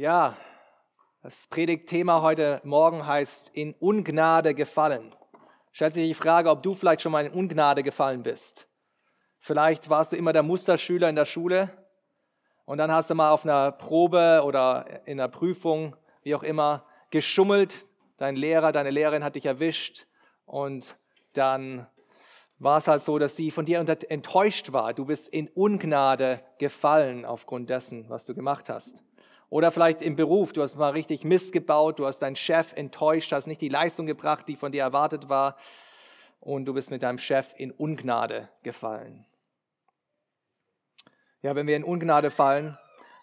Ja, das Predigtthema heute Morgen heißt in Ungnade gefallen. Stellt sich die Frage, ob du vielleicht schon mal in Ungnade gefallen bist. Vielleicht warst du immer der Musterschüler in der Schule und dann hast du mal auf einer Probe oder in einer Prüfung, wie auch immer, geschummelt. Dein Lehrer, deine Lehrerin hat dich erwischt und dann war es halt so, dass sie von dir enttäuscht war. Du bist in Ungnade gefallen aufgrund dessen, was du gemacht hast. Oder vielleicht im Beruf, du hast mal richtig Mist gebaut, du hast deinen Chef enttäuscht, hast nicht die Leistung gebracht, die von dir erwartet war und du bist mit deinem Chef in Ungnade gefallen. Ja, wenn wir in Ungnade fallen,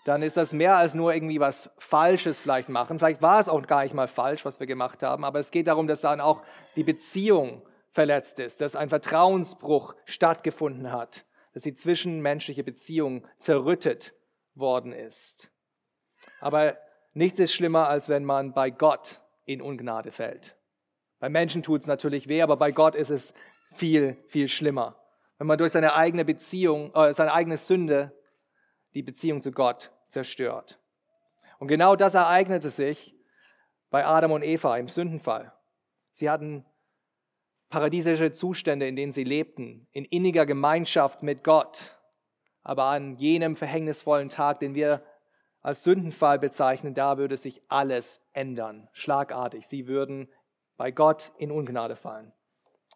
dann ist das mehr als nur irgendwie was Falsches vielleicht machen. Vielleicht war es auch gar nicht mal falsch, was wir gemacht haben, aber es geht darum, dass dann auch die Beziehung verletzt ist, dass ein Vertrauensbruch stattgefunden hat, dass die zwischenmenschliche Beziehung zerrüttet worden ist. Aber nichts ist schlimmer, als wenn man bei Gott in Ungnade fällt. Bei Menschen tut es natürlich weh, aber bei Gott ist es viel, viel schlimmer. Wenn man durch seine eigene Beziehung, äh, seine eigene Sünde die Beziehung zu Gott zerstört. Und genau das ereignete sich bei Adam und Eva im Sündenfall. Sie hatten paradiesische Zustände, in denen sie lebten, in inniger Gemeinschaft mit Gott. Aber an jenem verhängnisvollen Tag, den wir als Sündenfall bezeichnen, da würde sich alles ändern, schlagartig. Sie würden bei Gott in Ungnade fallen.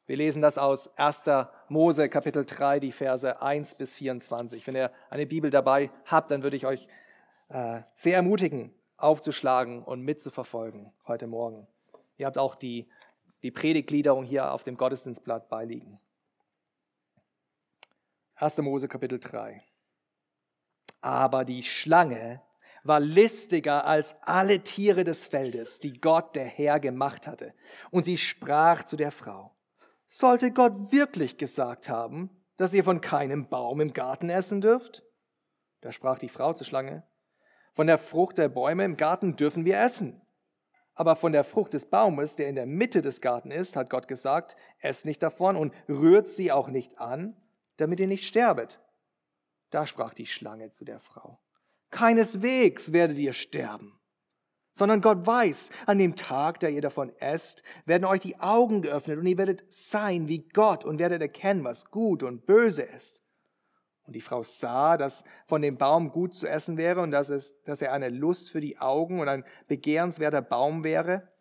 Wir lesen das aus 1. Mose Kapitel 3, die Verse 1 bis 24. Wenn ihr eine Bibel dabei habt, dann würde ich euch äh, sehr ermutigen, aufzuschlagen und mitzuverfolgen heute Morgen. Ihr habt auch die, die Predigtgliederung hier auf dem Gottesdienstblatt beiliegen. 1. Mose Kapitel 3. Aber die Schlange war listiger als alle Tiere des Feldes, die Gott der Herr gemacht hatte. Und sie sprach zu der Frau, sollte Gott wirklich gesagt haben, dass ihr von keinem Baum im Garten essen dürft? Da sprach die Frau zur Schlange, von der Frucht der Bäume im Garten dürfen wir essen. Aber von der Frucht des Baumes, der in der Mitte des Garten ist, hat Gott gesagt, esst nicht davon und rührt sie auch nicht an, damit ihr nicht sterbet. Da sprach die Schlange zu der Frau, Keineswegs werdet ihr sterben, sondern Gott weiß, an dem Tag, da ihr davon esst, werden euch die Augen geöffnet und ihr werdet sein wie Gott und werdet erkennen, was gut und böse ist. Und die Frau sah, dass von dem Baum gut zu essen wäre und dass, es, dass er eine Lust für die Augen und ein begehrenswerter Baum wäre,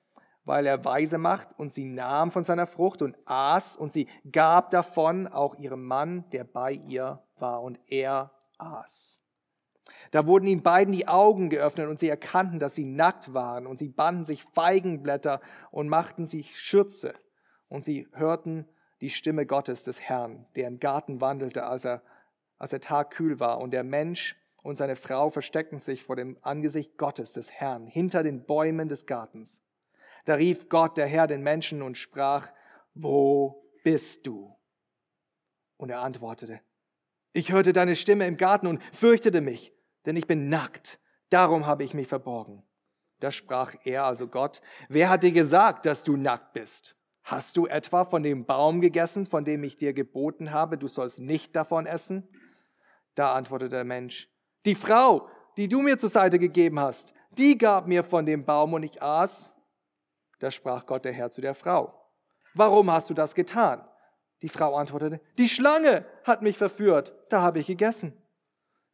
weil er weise macht. Und sie nahm von seiner Frucht und aß und sie gab davon auch ihrem Mann, der bei ihr war, und er aß. Da wurden ihnen beiden die Augen geöffnet und sie erkannten, dass sie nackt waren und sie banden sich Feigenblätter und machten sich Schürze und sie hörten die Stimme Gottes des Herrn, der im Garten wandelte, als er, als der Tag kühl war und der Mensch und seine Frau versteckten sich vor dem Angesicht Gottes des Herrn hinter den Bäumen des Gartens. Da rief Gott, der Herr, den Menschen und sprach, wo bist du? Und er antwortete, ich hörte deine Stimme im Garten und fürchtete mich, denn ich bin nackt, darum habe ich mich verborgen. Da sprach er, also Gott, wer hat dir gesagt, dass du nackt bist? Hast du etwa von dem Baum gegessen, von dem ich dir geboten habe, du sollst nicht davon essen? Da antwortete der Mensch, die Frau, die du mir zur Seite gegeben hast, die gab mir von dem Baum und ich aß. Da sprach Gott der Herr zu der Frau, warum hast du das getan? Die Frau antwortete, die Schlange hat mich verführt, da habe ich gegessen.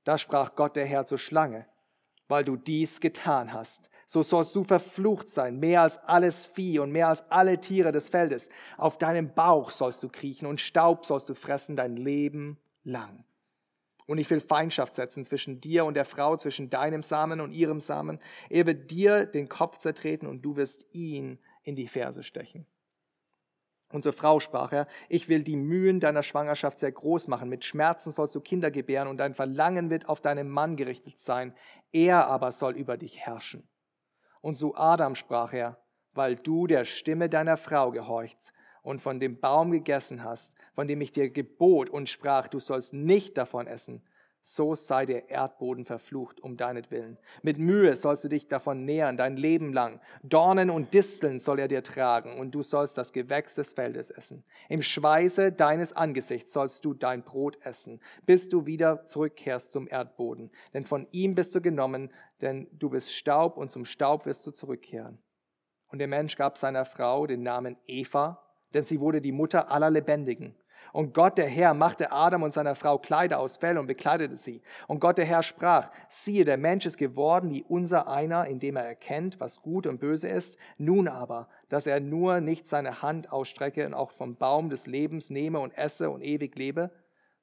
Da sprach Gott der Herr zur Schlange, weil du dies getan hast, so sollst du verflucht sein, mehr als alles Vieh und mehr als alle Tiere des Feldes. Auf deinem Bauch sollst du kriechen und Staub sollst du fressen dein Leben lang. Und ich will Feindschaft setzen zwischen dir und der Frau, zwischen deinem Samen und ihrem Samen. Er wird dir den Kopf zertreten und du wirst ihn in die Ferse stechen. Und zur Frau sprach er, ich will die Mühen deiner Schwangerschaft sehr groß machen, mit Schmerzen sollst du Kinder gebären und dein Verlangen wird auf deinen Mann gerichtet sein, er aber soll über dich herrschen. Und zu Adam sprach er, weil du der Stimme deiner Frau gehorcht und von dem Baum gegessen hast, von dem ich dir gebot und sprach, du sollst nicht davon essen, so sei der Erdboden verflucht um deinetwillen. Mit Mühe sollst du dich davon nähern, dein Leben lang. Dornen und Disteln soll er dir tragen, und du sollst das Gewächs des Feldes essen. Im Schweiße deines Angesichts sollst du dein Brot essen, bis du wieder zurückkehrst zum Erdboden. Denn von ihm bist du genommen, denn du bist Staub und zum Staub wirst du zurückkehren. Und der Mensch gab seiner Frau den Namen Eva, denn sie wurde die Mutter aller Lebendigen. Und Gott der Herr machte Adam und seiner Frau Kleider aus Fell und bekleidete sie. Und Gott der Herr sprach, siehe, der Mensch ist geworden wie unser einer, indem er erkennt, was gut und böse ist. Nun aber, dass er nur nicht seine Hand ausstrecke und auch vom Baum des Lebens nehme und esse und ewig lebe,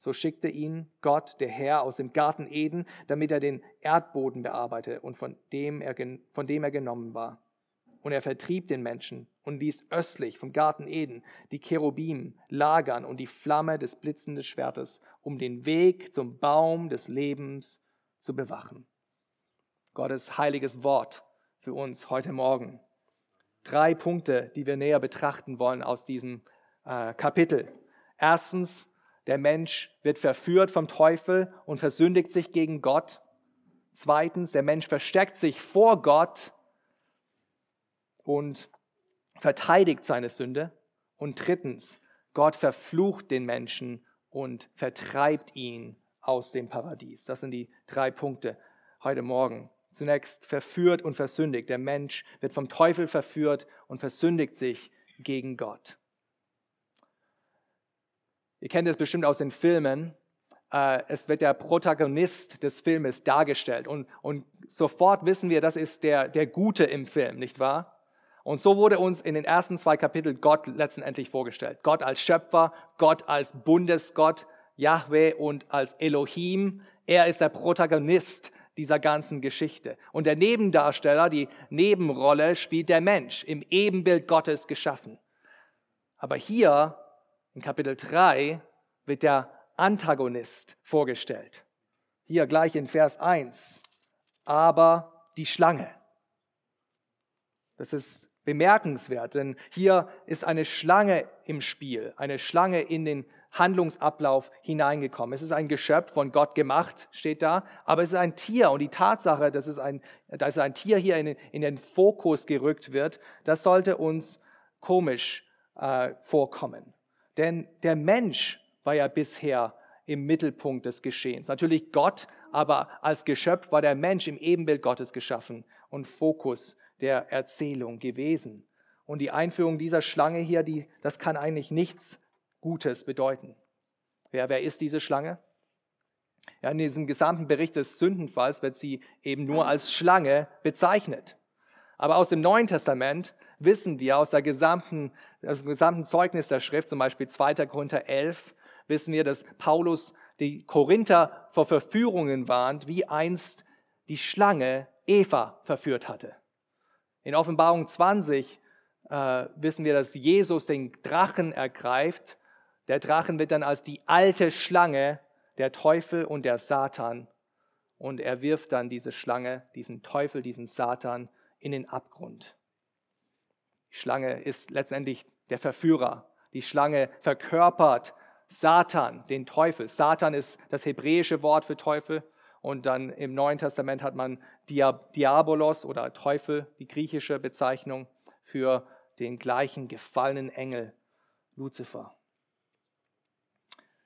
so schickte ihn Gott, der Herr, aus dem Garten Eden, damit er den Erdboden bearbeite und von dem er, von dem er genommen war. Und er vertrieb den Menschen und ließ östlich vom Garten Eden die Cherubim lagern und die Flamme des blitzenden Schwertes, um den Weg zum Baum des Lebens zu bewachen. Gottes heiliges Wort für uns heute Morgen. Drei Punkte, die wir näher betrachten wollen aus diesem äh, Kapitel. Erstens, der Mensch wird verführt vom Teufel und versündigt sich gegen Gott. Zweitens, der Mensch versteckt sich vor Gott und verteidigt seine Sünde. Und drittens, Gott verflucht den Menschen und vertreibt ihn aus dem Paradies. Das sind die drei Punkte heute Morgen. Zunächst verführt und versündigt. Der Mensch wird vom Teufel verführt und versündigt sich gegen Gott. Ihr kennt es bestimmt aus den Filmen. Äh, es wird der Protagonist des Filmes dargestellt und, und sofort wissen wir, das ist der, der Gute im Film, nicht wahr? Und so wurde uns in den ersten zwei Kapiteln Gott letztendlich vorgestellt. Gott als Schöpfer, Gott als Bundesgott, Yahweh und als Elohim. Er ist der Protagonist dieser ganzen Geschichte. Und der Nebendarsteller, die Nebenrolle spielt der Mensch, im Ebenbild Gottes geschaffen. Aber hier in Kapitel 3 wird der Antagonist vorgestellt. Hier gleich in Vers 1. Aber die Schlange. Das ist bemerkenswert, denn hier ist eine Schlange im Spiel, eine Schlange in den Handlungsablauf hineingekommen. Es ist ein Geschöpf von Gott gemacht, steht da, aber es ist ein Tier und die Tatsache, dass es ein, dass ein Tier hier in, in den Fokus gerückt wird, das sollte uns komisch äh, vorkommen. Denn der Mensch war ja bisher im Mittelpunkt des Geschehens. Natürlich Gott, aber als Geschöpf war der Mensch im Ebenbild Gottes geschaffen und Fokus der Erzählung gewesen. Und die Einführung dieser Schlange hier, die, das kann eigentlich nichts Gutes bedeuten. Ja, wer ist diese Schlange? Ja, in diesem gesamten Bericht des Sündenfalls wird sie eben nur als Schlange bezeichnet. Aber aus dem Neuen Testament wissen wir, aus, der gesamten, aus dem gesamten Zeugnis der Schrift, zum Beispiel 2. Korinther 11, wissen wir, dass Paulus die Korinther vor Verführungen warnt, wie einst die Schlange Eva verführt hatte. In Offenbarung 20 äh, wissen wir, dass Jesus den Drachen ergreift. Der Drachen wird dann als die alte Schlange, der Teufel und der Satan. Und er wirft dann diese Schlange, diesen Teufel, diesen Satan in den Abgrund. Die Schlange ist letztendlich der Verführer. Die Schlange verkörpert Satan, den Teufel. Satan ist das hebräische Wort für Teufel. Und dann im Neuen Testament hat man Diabolos oder Teufel, die griechische Bezeichnung für den gleichen gefallenen Engel, Luzifer.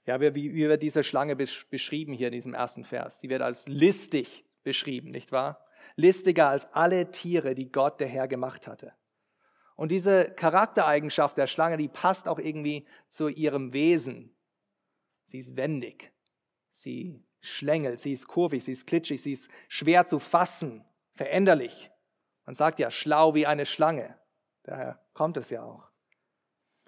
Ja, wie, wie wird diese Schlange beschrieben hier in diesem ersten Vers? Sie wird als listig beschrieben, nicht wahr? listiger als alle Tiere, die Gott der Herr gemacht hatte. Und diese Charaktereigenschaft der Schlange, die passt auch irgendwie zu ihrem Wesen. Sie ist wendig, sie schlängelt, sie ist kurvig, sie ist klitschig, sie ist schwer zu fassen, veränderlich. Man sagt ja schlau wie eine Schlange. Daher kommt es ja auch.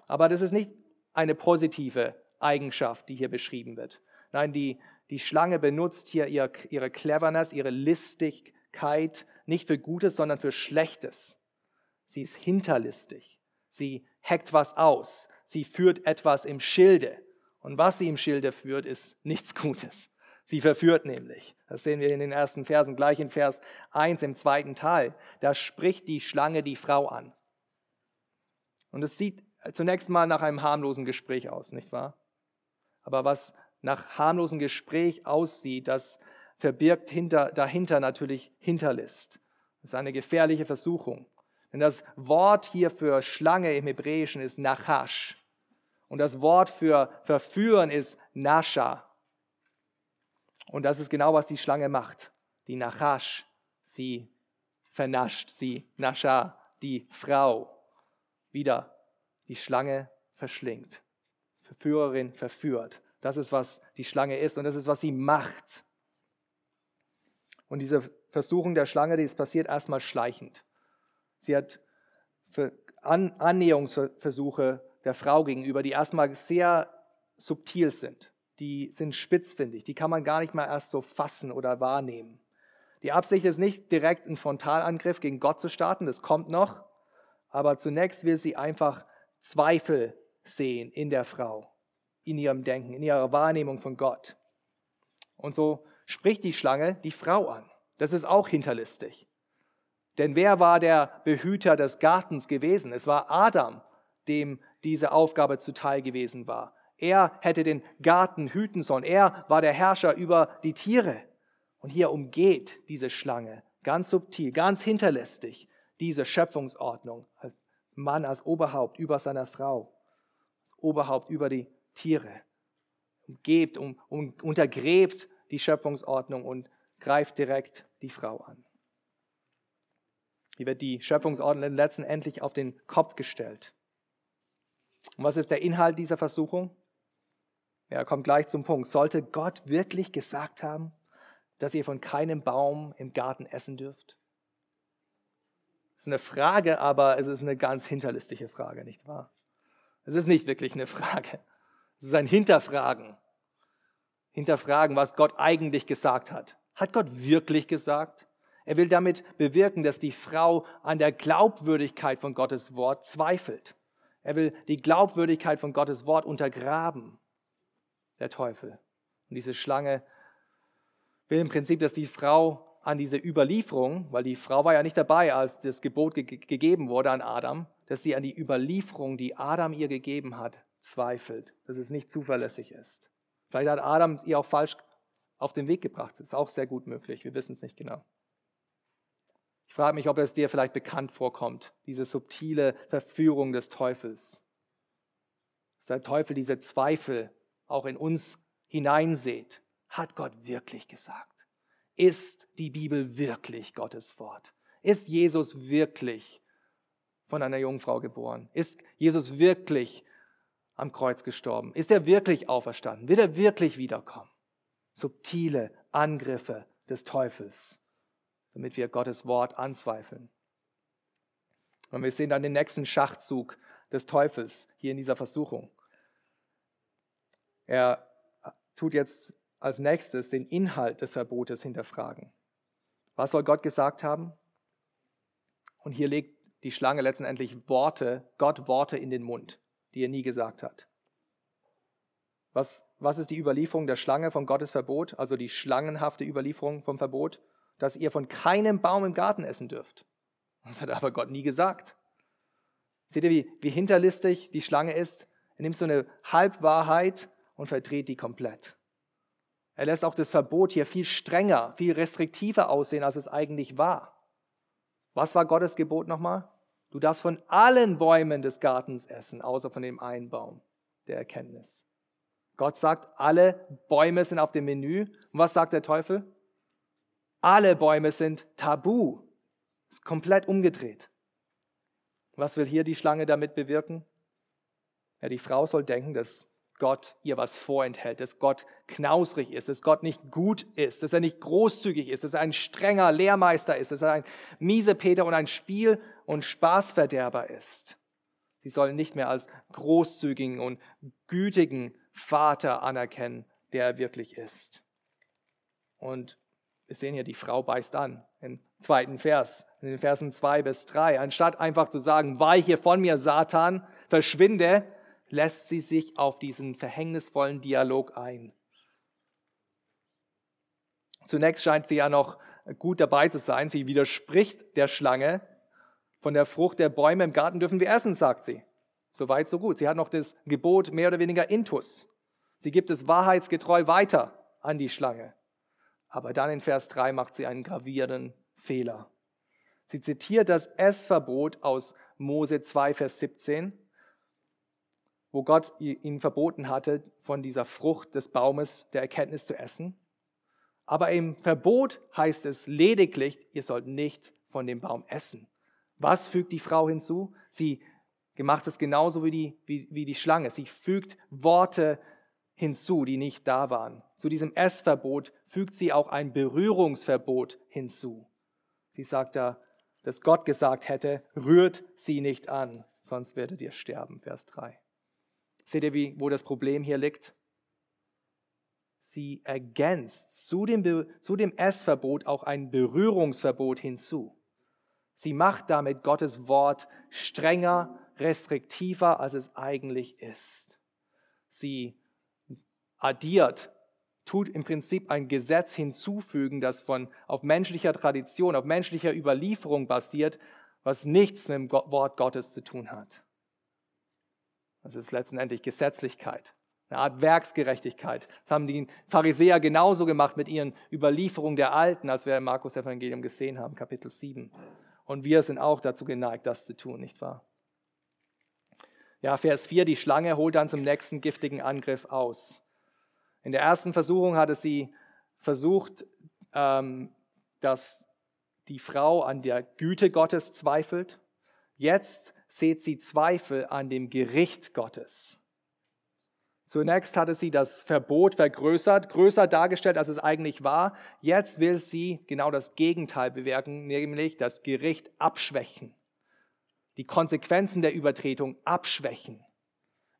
Aber das ist nicht eine positive Eigenschaft, die hier beschrieben wird. Nein, die, die Schlange benutzt hier ihre, ihre Cleverness, ihre Listig, Gerechtigkeit nicht für Gutes, sondern für Schlechtes. Sie ist hinterlistig. Sie hackt was aus. Sie führt etwas im Schilde. Und was sie im Schilde führt, ist nichts Gutes. Sie verführt nämlich. Das sehen wir in den ersten Versen, gleich in Vers 1 im zweiten Teil. Da spricht die Schlange die Frau an. Und es sieht zunächst mal nach einem harmlosen Gespräch aus, nicht wahr? Aber was nach harmlosen Gespräch aussieht, das verbirgt hinter, dahinter natürlich Hinterlist. Das ist eine gefährliche Versuchung. Denn das Wort hier für Schlange im Hebräischen ist Nachash. Und das Wort für verführen ist Nasha. Und das ist genau, was die Schlange macht. Die Nachash. sie vernascht, sie, Nascha, die Frau, wieder die Schlange verschlingt. Verführerin verführt. Das ist, was die Schlange ist und das ist, was sie macht. Und diese Versuchung der Schlange, die ist passiert erstmal schleichend. Sie hat Annäherungsversuche der Frau gegenüber, die erstmal sehr subtil sind. Die sind spitzfindig, die kann man gar nicht mal erst so fassen oder wahrnehmen. Die Absicht ist nicht direkt einen Frontalangriff gegen Gott zu starten, das kommt noch, aber zunächst will sie einfach Zweifel sehen in der Frau, in ihrem Denken, in ihrer Wahrnehmung von Gott. Und so spricht die Schlange die Frau an. Das ist auch hinterlistig. Denn wer war der Behüter des Gartens gewesen? Es war Adam, dem diese Aufgabe zuteil gewesen war. Er hätte den Garten hüten sollen. Er war der Herrscher über die Tiere. Und hier umgeht diese Schlange ganz subtil, ganz hinterlistig diese Schöpfungsordnung. Mann als Oberhaupt über seiner Frau, als Oberhaupt über die Tiere. Umgebt, um, um, untergräbt die Schöpfungsordnung und greift direkt die Frau an. Hier wird die Schöpfungsordnung letztendlich auf den Kopf gestellt. Und was ist der Inhalt dieser Versuchung? Ja, kommt gleich zum Punkt. Sollte Gott wirklich gesagt haben, dass ihr von keinem Baum im Garten essen dürft? Das ist eine Frage, aber es ist eine ganz hinterlistige Frage, nicht wahr? Es ist nicht wirklich eine Frage. Es ist ein Hinterfragen. Hinterfragen, was Gott eigentlich gesagt hat. Hat Gott wirklich gesagt? Er will damit bewirken, dass die Frau an der Glaubwürdigkeit von Gottes Wort zweifelt. Er will die Glaubwürdigkeit von Gottes Wort untergraben, der Teufel. Und diese Schlange will im Prinzip, dass die Frau an diese Überlieferung, weil die Frau war ja nicht dabei, als das Gebot ge gegeben wurde an Adam, dass sie an die Überlieferung, die Adam ihr gegeben hat, zweifelt, dass es nicht zuverlässig ist. Vielleicht hat Adam ihr auch falsch auf den Weg gebracht. Das ist auch sehr gut möglich. Wir wissen es nicht genau. Ich frage mich, ob es dir vielleicht bekannt vorkommt, diese subtile Verführung des Teufels. Dass der Teufel diese Zweifel auch in uns hineinseht. Hat Gott wirklich gesagt? Ist die Bibel wirklich Gottes Wort? Ist Jesus wirklich von einer Jungfrau geboren? Ist Jesus wirklich am Kreuz gestorben? Ist er wirklich auferstanden? Wird er wirklich wiederkommen? Subtile Angriffe des Teufels damit wir Gottes Wort anzweifeln. Und wir sehen dann den nächsten Schachzug des Teufels hier in dieser Versuchung. Er tut jetzt als nächstes den Inhalt des Verbotes hinterfragen. Was soll Gott gesagt haben? Und hier legt die Schlange letztendlich Worte, Gott Worte in den Mund, die er nie gesagt hat. Was, was ist die Überlieferung der Schlange von Gottes Verbot, also die schlangenhafte Überlieferung vom Verbot? dass ihr von keinem Baum im Garten essen dürft. Das hat aber Gott nie gesagt. Seht ihr, wie, wie hinterlistig die Schlange ist? Er nimmt so eine Halbwahrheit und verdreht die komplett. Er lässt auch das Verbot hier viel strenger, viel restriktiver aussehen, als es eigentlich war. Was war Gottes Gebot nochmal? Du darfst von allen Bäumen des Gartens essen, außer von dem einen Baum der Erkenntnis. Gott sagt, alle Bäume sind auf dem Menü. Und was sagt der Teufel? Alle Bäume sind tabu. Ist komplett umgedreht. Was will hier die Schlange damit bewirken? Ja, die Frau soll denken, dass Gott ihr was vorenthält, dass Gott knausrig ist, dass Gott nicht gut ist, dass er nicht großzügig ist, dass er ein strenger Lehrmeister ist, dass er ein Miesepeter und ein Spiel- und Spaßverderber ist. Sie sollen nicht mehr als großzügigen und gütigen Vater anerkennen, der er wirklich ist. Und wir sehen hier, die Frau beißt an im zweiten Vers, in den Versen zwei bis drei. Anstatt einfach zu sagen, weiche von mir, Satan, verschwinde, lässt sie sich auf diesen verhängnisvollen Dialog ein. Zunächst scheint sie ja noch gut dabei zu sein. Sie widerspricht der Schlange. Von der Frucht der Bäume im Garten dürfen wir essen, sagt sie. Soweit, so gut. Sie hat noch das Gebot mehr oder weniger intus. Sie gibt es wahrheitsgetreu weiter an die Schlange. Aber dann in Vers 3 macht sie einen gravierenden Fehler. Sie zitiert das Essverbot aus Mose 2, Vers 17, wo Gott ihnen verboten hatte, von dieser Frucht des Baumes der Erkenntnis zu essen. Aber im Verbot heißt es lediglich, ihr sollt nicht von dem Baum essen. Was fügt die Frau hinzu? Sie gemacht es genauso wie die, wie, wie die Schlange. Sie fügt Worte hinzu, die nicht da waren. Zu diesem Essverbot fügt sie auch ein Berührungsverbot hinzu. Sie sagt da, dass Gott gesagt hätte, rührt sie nicht an, sonst werdet ihr sterben. Vers 3. Seht ihr, wie, wo das Problem hier liegt? Sie ergänzt zu dem, zu dem Essverbot auch ein Berührungsverbot hinzu. Sie macht damit Gottes Wort strenger, restriktiver, als es eigentlich ist. Sie addiert, tut im Prinzip ein Gesetz hinzufügen, das von, auf menschlicher Tradition, auf menschlicher Überlieferung basiert, was nichts mit dem Wort Gottes zu tun hat. Das ist letztendlich Gesetzlichkeit, eine Art Werksgerechtigkeit. Das haben die Pharisäer genauso gemacht mit ihren Überlieferungen der Alten, als wir im Markus Evangelium gesehen haben, Kapitel 7. Und wir sind auch dazu geneigt, das zu tun, nicht wahr? Ja, Vers 4, die Schlange holt dann zum nächsten giftigen Angriff aus. In der ersten Versuchung hatte sie versucht, ähm, dass die Frau an der Güte Gottes zweifelt. Jetzt seht sie Zweifel an dem Gericht Gottes. Zunächst hatte sie das Verbot vergrößert, größer dargestellt, als es eigentlich war. Jetzt will sie genau das Gegenteil bewirken, nämlich das Gericht abschwächen, die Konsequenzen der Übertretung abschwächen.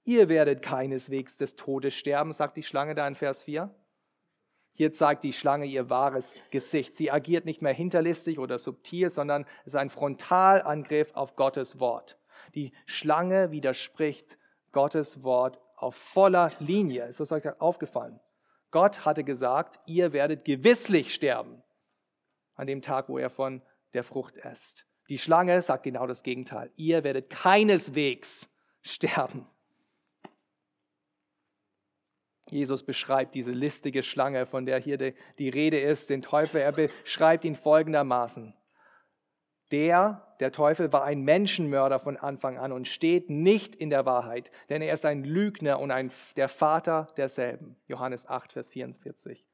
Ihr werdet keineswegs des Todes sterben, sagt die Schlange da in Vers 4. Hier zeigt die Schlange ihr wahres Gesicht. Sie agiert nicht mehr hinterlistig oder subtil, sondern es ist ein Frontalangriff auf Gottes Wort. Die Schlange widerspricht Gottes Wort auf voller Linie. Ist das euch aufgefallen? Gott hatte gesagt, ihr werdet gewisslich sterben an dem Tag, wo er von der Frucht esst. Die Schlange sagt genau das Gegenteil. Ihr werdet keineswegs sterben. Jesus beschreibt diese listige Schlange, von der hier die, Rede ist, den Teufel. Er beschreibt ihn folgendermaßen. Der, der Teufel, war ein Menschenmörder von Anfang an und steht nicht in der Wahrheit, denn er ist ein Lügner und ein, der Vater derselben. Johannes 8, Vers 44.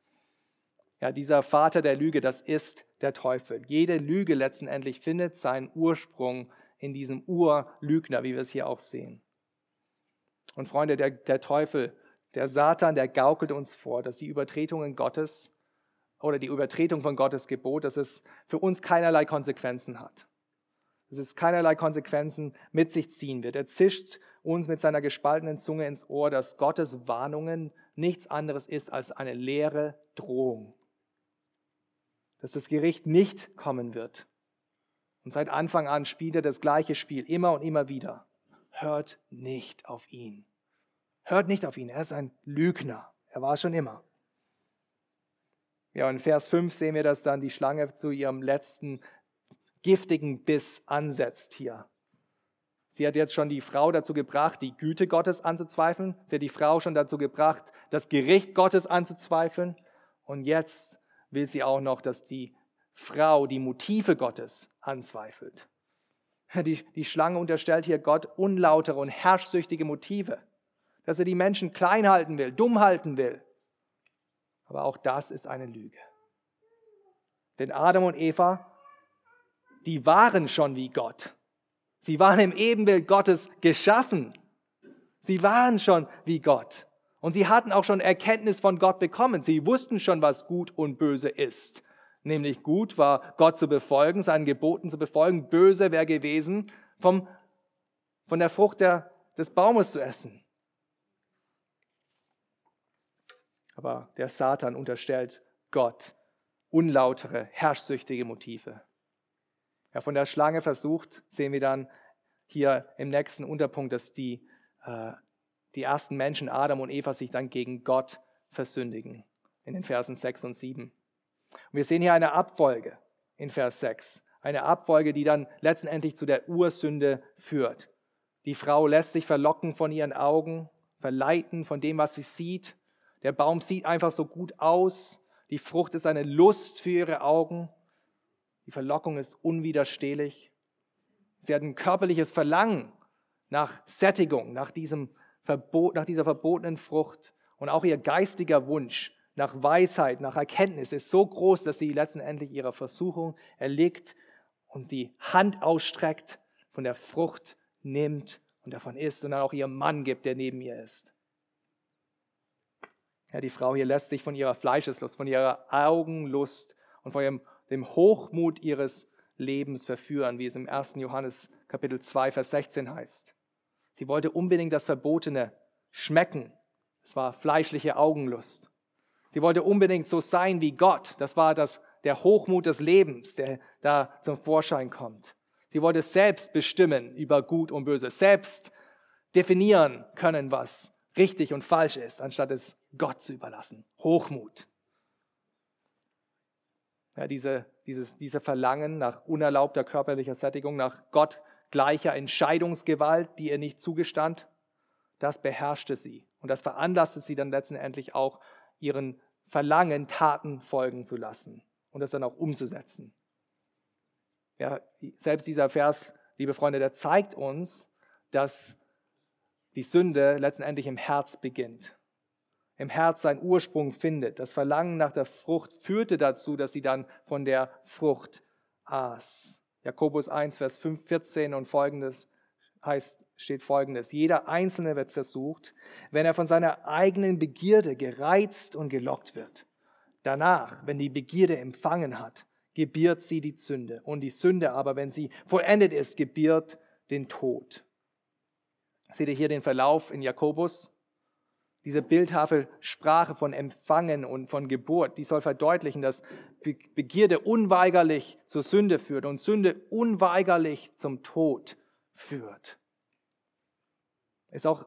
Ja, dieser Vater der Lüge, das ist der Teufel. Jede Lüge letztendlich findet seinen Ursprung in diesem Urlügner, wie wir es hier auch sehen. Und Freunde, der, der Teufel, der Satan, der gaukelt uns vor, dass die Übertretungen Gottes oder die Übertretung von Gottes Gebot, dass es für uns keinerlei Konsequenzen hat. Dass es keinerlei Konsequenzen mit sich ziehen wird. Er zischt uns mit seiner gespaltenen Zunge ins Ohr, dass Gottes Warnungen nichts anderes ist als eine leere Drohung. Dass das Gericht nicht kommen wird. Und seit Anfang an spielt er das gleiche Spiel immer und immer wieder. Hört nicht auf ihn. Hört nicht auf ihn. Er ist ein Lügner. Er war schon immer. Ja, in Vers 5 sehen wir, dass dann die Schlange zu ihrem letzten giftigen Biss ansetzt hier. Sie hat jetzt schon die Frau dazu gebracht, die Güte Gottes anzuzweifeln. Sie hat die Frau schon dazu gebracht, das Gericht Gottes anzuzweifeln. Und jetzt will sie auch noch, dass die Frau die Motive Gottes anzweifelt. Die, die Schlange unterstellt hier Gott unlautere und herrschsüchtige Motive, dass er die Menschen klein halten will, dumm halten will. Aber auch das ist eine Lüge. Denn Adam und Eva, die waren schon wie Gott. Sie waren im Ebenbild Gottes geschaffen. Sie waren schon wie Gott. Und sie hatten auch schon Erkenntnis von Gott bekommen. Sie wussten schon, was gut und böse ist. Nämlich gut war Gott zu befolgen, seinen Geboten zu befolgen. Böse wäre gewesen, vom, von der Frucht der, des Baumes zu essen. Aber der Satan unterstellt Gott unlautere, herrschsüchtige Motive. Ja, von der Schlange versucht, sehen wir dann hier im nächsten Unterpunkt, dass die, äh, die ersten Menschen, Adam und Eva, sich dann gegen Gott versündigen. In den Versen 6 und 7. Und wir sehen hier eine Abfolge in Vers 6. Eine Abfolge, die dann letztendlich zu der Ursünde führt. Die Frau lässt sich verlocken von ihren Augen, verleiten von dem, was sie sieht. Der Baum sieht einfach so gut aus. Die Frucht ist eine Lust für ihre Augen. Die Verlockung ist unwiderstehlich. Sie hat ein körperliches Verlangen nach Sättigung, nach, diesem Verbot, nach dieser verbotenen Frucht. Und auch ihr geistiger Wunsch nach Weisheit, nach Erkenntnis ist so groß, dass sie letztendlich ihrer Versuchung erliegt und die Hand ausstreckt, von der Frucht nimmt und davon isst und dann auch ihrem Mann gibt, der neben ihr ist. Ja, die Frau hier lässt sich von ihrer Fleischeslust, von ihrer Augenlust und von ihrem, dem Hochmut ihres Lebens verführen, wie es im 1. Johannes Kapitel 2, Vers 16 heißt. Sie wollte unbedingt das Verbotene schmecken. Es war fleischliche Augenlust. Sie wollte unbedingt so sein wie Gott. Das war das, der Hochmut des Lebens, der da zum Vorschein kommt. Sie wollte selbst bestimmen über Gut und Böse, selbst definieren können, was richtig und falsch ist, anstatt es Gott zu überlassen. Hochmut. Ja, diese, dieses, diese Verlangen nach unerlaubter körperlicher Sättigung, nach Gott gleicher Entscheidungsgewalt, die ihr nicht zugestand, das beherrschte sie. Und das veranlasste sie dann letztendlich auch, ihren Verlangen Taten folgen zu lassen und das dann auch umzusetzen. Ja, selbst dieser Vers, liebe Freunde, der zeigt uns, dass die Sünde letztendlich im Herz beginnt. Im Herz seinen Ursprung findet. Das Verlangen nach der Frucht führte dazu, dass sie dann von der Frucht aß. Jakobus 1, Vers 5, 14 und folgendes heißt, steht folgendes. Jeder Einzelne wird versucht, wenn er von seiner eigenen Begierde gereizt und gelockt wird. Danach, wenn die Begierde empfangen hat, gebiert sie die Sünde. Und die Sünde aber, wenn sie vollendet ist, gebiert den Tod. Seht ihr hier den Verlauf in Jakobus? Diese bildhafte Sprache von Empfangen und von Geburt, die soll verdeutlichen, dass Begierde unweigerlich zur Sünde führt und Sünde unweigerlich zum Tod führt. Ist auch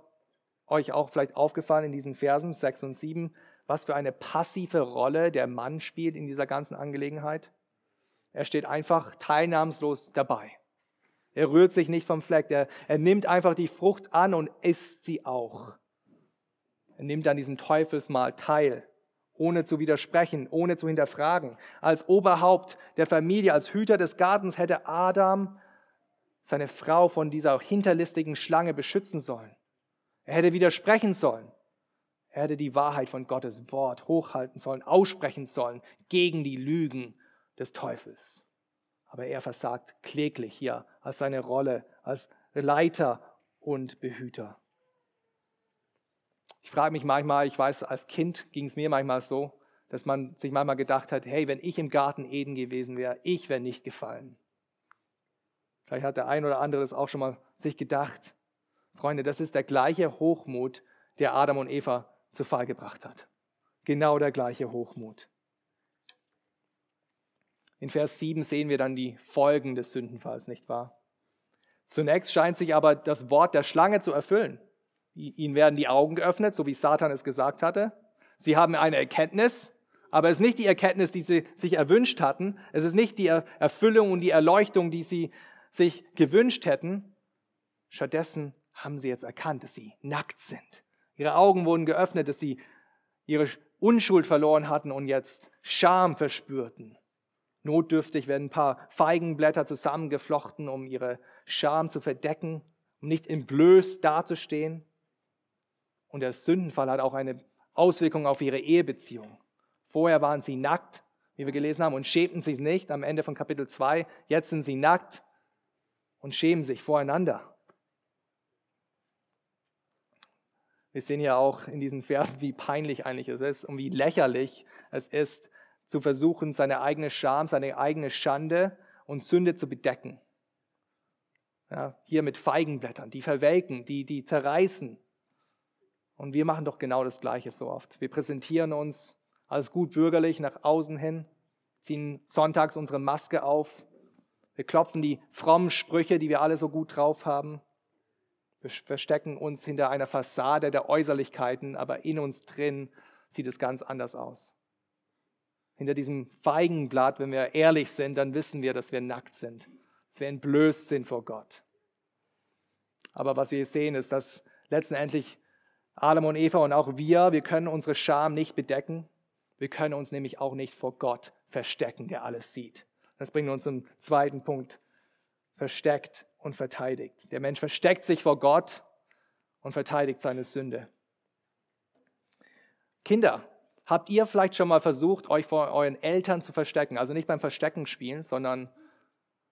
euch auch vielleicht aufgefallen in diesen Versen 6 und 7, was für eine passive Rolle der Mann spielt in dieser ganzen Angelegenheit? Er steht einfach teilnahmslos dabei. Er rührt sich nicht vom Fleck. Er, er nimmt einfach die Frucht an und isst sie auch. Nimmt an diesem Teufelsmahl teil, ohne zu widersprechen, ohne zu hinterfragen. Als Oberhaupt der Familie, als Hüter des Gartens hätte Adam seine Frau von dieser hinterlistigen Schlange beschützen sollen. Er hätte widersprechen sollen. Er hätte die Wahrheit von Gottes Wort hochhalten sollen, aussprechen sollen gegen die Lügen des Teufels. Aber er versagt kläglich hier als seine Rolle als Leiter und Behüter. Ich frage mich manchmal, ich weiß, als Kind ging es mir manchmal so, dass man sich manchmal gedacht hat, hey, wenn ich im Garten Eden gewesen wäre, ich wäre nicht gefallen. Vielleicht hat der ein oder andere das auch schon mal sich gedacht. Freunde, das ist der gleiche Hochmut, der Adam und Eva zu Fall gebracht hat. Genau der gleiche Hochmut. In Vers 7 sehen wir dann die Folgen des Sündenfalls, nicht wahr? Zunächst scheint sich aber das Wort der Schlange zu erfüllen. Ihnen werden die Augen geöffnet, so wie Satan es gesagt hatte. Sie haben eine Erkenntnis, aber es ist nicht die Erkenntnis, die sie sich erwünscht hatten. Es ist nicht die Erfüllung und die Erleuchtung, die sie sich gewünscht hätten. Stattdessen haben sie jetzt erkannt, dass sie nackt sind. Ihre Augen wurden geöffnet, dass sie ihre Unschuld verloren hatten und jetzt Scham verspürten. Notdürftig werden ein paar Feigenblätter zusammengeflochten, um ihre Scham zu verdecken, um nicht entblößt dazustehen. Und der Sündenfall hat auch eine Auswirkung auf ihre Ehebeziehung. Vorher waren sie nackt, wie wir gelesen haben, und schämten sich nicht am Ende von Kapitel 2. Jetzt sind sie nackt und schämen sich voreinander. Wir sehen ja auch in diesen Versen, wie peinlich eigentlich es ist und wie lächerlich es ist, zu versuchen, seine eigene Scham, seine eigene Schande und Sünde zu bedecken. Ja, hier mit Feigenblättern, die verwelken, die, die zerreißen. Und wir machen doch genau das Gleiche so oft. Wir präsentieren uns als gut bürgerlich nach außen hin, ziehen sonntags unsere Maske auf, wir klopfen die frommen Sprüche, die wir alle so gut drauf haben. Wir verstecken uns hinter einer Fassade der Äußerlichkeiten, aber in uns drin sieht es ganz anders aus hinter diesem Feigenblatt, wenn wir ehrlich sind, dann wissen wir, dass wir nackt sind, dass wir entblößt sind vor Gott. Aber was wir sehen, ist, dass letztendlich Adam und Eva und auch wir, wir können unsere Scham nicht bedecken. Wir können uns nämlich auch nicht vor Gott verstecken, der alles sieht. Das bringt uns zum zweiten Punkt. Versteckt und verteidigt. Der Mensch versteckt sich vor Gott und verteidigt seine Sünde. Kinder, Habt ihr vielleicht schon mal versucht, euch vor euren Eltern zu verstecken? Also nicht beim Verstecken spielen, sondern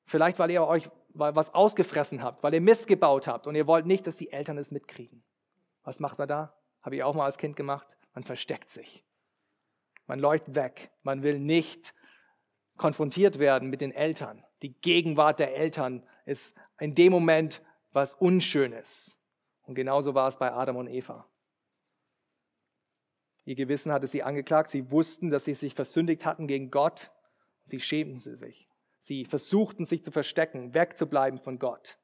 vielleicht, weil ihr euch was ausgefressen habt, weil ihr Mist gebaut habt und ihr wollt nicht, dass die Eltern es mitkriegen. Was macht man da? Habe ich auch mal als Kind gemacht. Man versteckt sich. Man läuft weg. Man will nicht konfrontiert werden mit den Eltern. Die Gegenwart der Eltern ist in dem Moment was Unschönes. Und genauso war es bei Adam und Eva. Ihr Gewissen hatte sie angeklagt. Sie wussten, dass sie sich versündigt hatten gegen Gott. Sie schämten sie sich. Sie versuchten sich zu verstecken, wegzubleiben von Gott.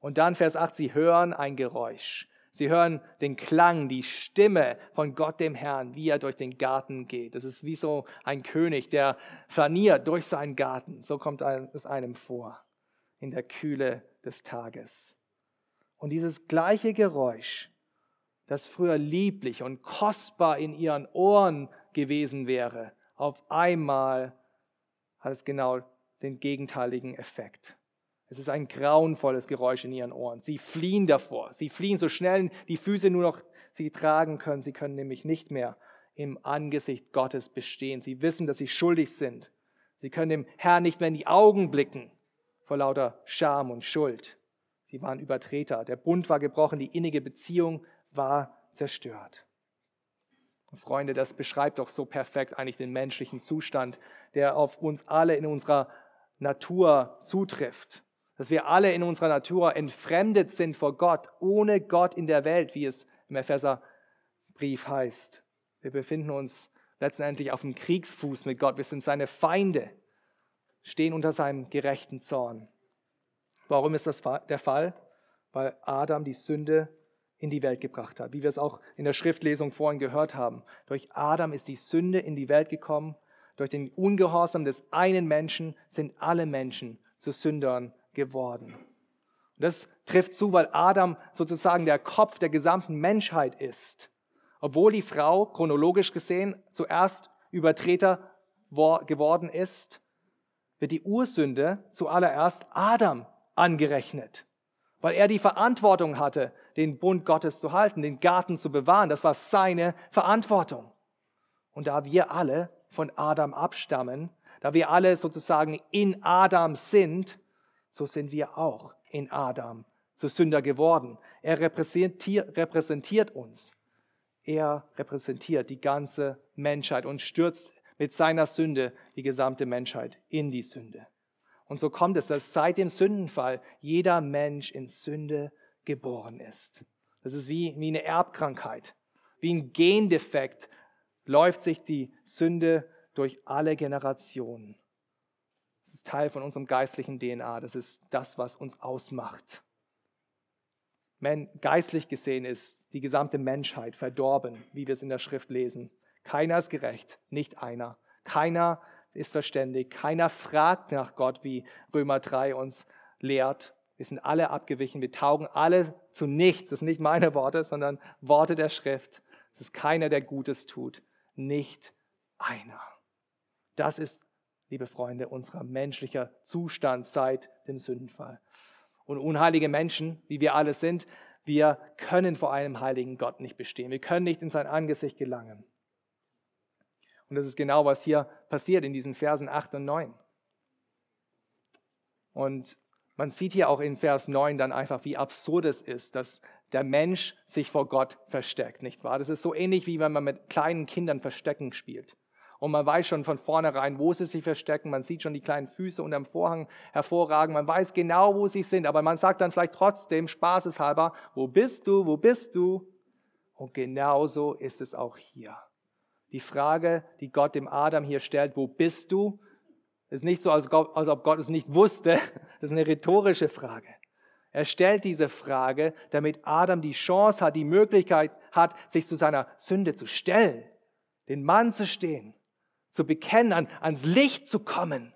Und dann Vers 8, sie hören ein Geräusch. Sie hören den Klang, die Stimme von Gott dem Herrn, wie er durch den Garten geht. Das ist wie so ein König, der flaniert durch seinen Garten. So kommt es einem vor in der Kühle des Tages. Und dieses gleiche Geräusch das früher lieblich und kostbar in ihren Ohren gewesen wäre, auf einmal hat es genau den gegenteiligen Effekt. Es ist ein grauenvolles Geräusch in ihren Ohren. Sie fliehen davor. Sie fliehen so schnell die Füße nur noch sie tragen können. Sie können nämlich nicht mehr im Angesicht Gottes bestehen. Sie wissen, dass sie schuldig sind. Sie können dem Herrn nicht mehr in die Augen blicken vor lauter Scham und Schuld. Sie waren Übertreter. Der Bund war gebrochen. Die innige Beziehung war zerstört. Und Freunde, das beschreibt doch so perfekt eigentlich den menschlichen Zustand, der auf uns alle in unserer Natur zutrifft. Dass wir alle in unserer Natur entfremdet sind vor Gott, ohne Gott in der Welt, wie es im Epheserbrief heißt. Wir befinden uns letztendlich auf dem Kriegsfuß mit Gott. Wir sind seine Feinde, stehen unter seinem gerechten Zorn. Warum ist das der Fall? Weil Adam die Sünde in die Welt gebracht hat, wie wir es auch in der Schriftlesung vorhin gehört haben. Durch Adam ist die Sünde in die Welt gekommen. Durch den Ungehorsam des einen Menschen sind alle Menschen zu Sündern geworden. Und das trifft zu, weil Adam sozusagen der Kopf der gesamten Menschheit ist. Obwohl die Frau chronologisch gesehen zuerst Übertreter geworden ist, wird die Ursünde zuallererst Adam angerechnet weil er die Verantwortung hatte, den Bund Gottes zu halten, den Garten zu bewahren. Das war seine Verantwortung. Und da wir alle von Adam abstammen, da wir alle sozusagen in Adam sind, so sind wir auch in Adam zu Sünder geworden. Er repräsentiert, repräsentiert uns. Er repräsentiert die ganze Menschheit und stürzt mit seiner Sünde die gesamte Menschheit in die Sünde. Und so kommt es, dass seit dem Sündenfall jeder Mensch in Sünde geboren ist. Das ist wie, wie eine Erbkrankheit, wie ein Gendefekt läuft sich die Sünde durch alle Generationen. Das ist Teil von unserem geistlichen DNA. Das ist das, was uns ausmacht. Geistlich gesehen ist die gesamte Menschheit verdorben, wie wir es in der Schrift lesen. Keiner ist gerecht, nicht einer. Keiner ist verständig. Keiner fragt nach Gott, wie Römer 3 uns lehrt. Wir sind alle abgewichen. Wir taugen alle zu nichts. Das sind nicht meine Worte, sondern Worte der Schrift. Es ist keiner, der Gutes tut. Nicht einer. Das ist, liebe Freunde, unser menschlicher Zustand seit dem Sündenfall. Und unheilige Menschen, wie wir alle sind, wir können vor einem heiligen Gott nicht bestehen. Wir können nicht in sein Angesicht gelangen. Und das ist genau, was hier passiert in diesen Versen 8 und 9. Und man sieht hier auch in Vers 9 dann einfach, wie absurd es ist, dass der Mensch sich vor Gott versteckt, nicht wahr? Das ist so ähnlich wie wenn man mit kleinen Kindern Verstecken spielt. Und man weiß schon von vornherein, wo sie sich verstecken. Man sieht schon die kleinen Füße unterm Vorhang hervorragen. Man weiß genau, wo sie sind. Aber man sagt dann vielleicht trotzdem spaßeshalber, wo bist du, wo bist du? Und genauso ist es auch hier. Die Frage, die Gott dem Adam hier stellt, wo bist du? Ist nicht so, als, Gott, als ob Gott es nicht wusste. Das ist eine rhetorische Frage. Er stellt diese Frage, damit Adam die Chance hat, die Möglichkeit hat, sich zu seiner Sünde zu stellen, den Mann zu stehen, zu bekennen, an, ans Licht zu kommen.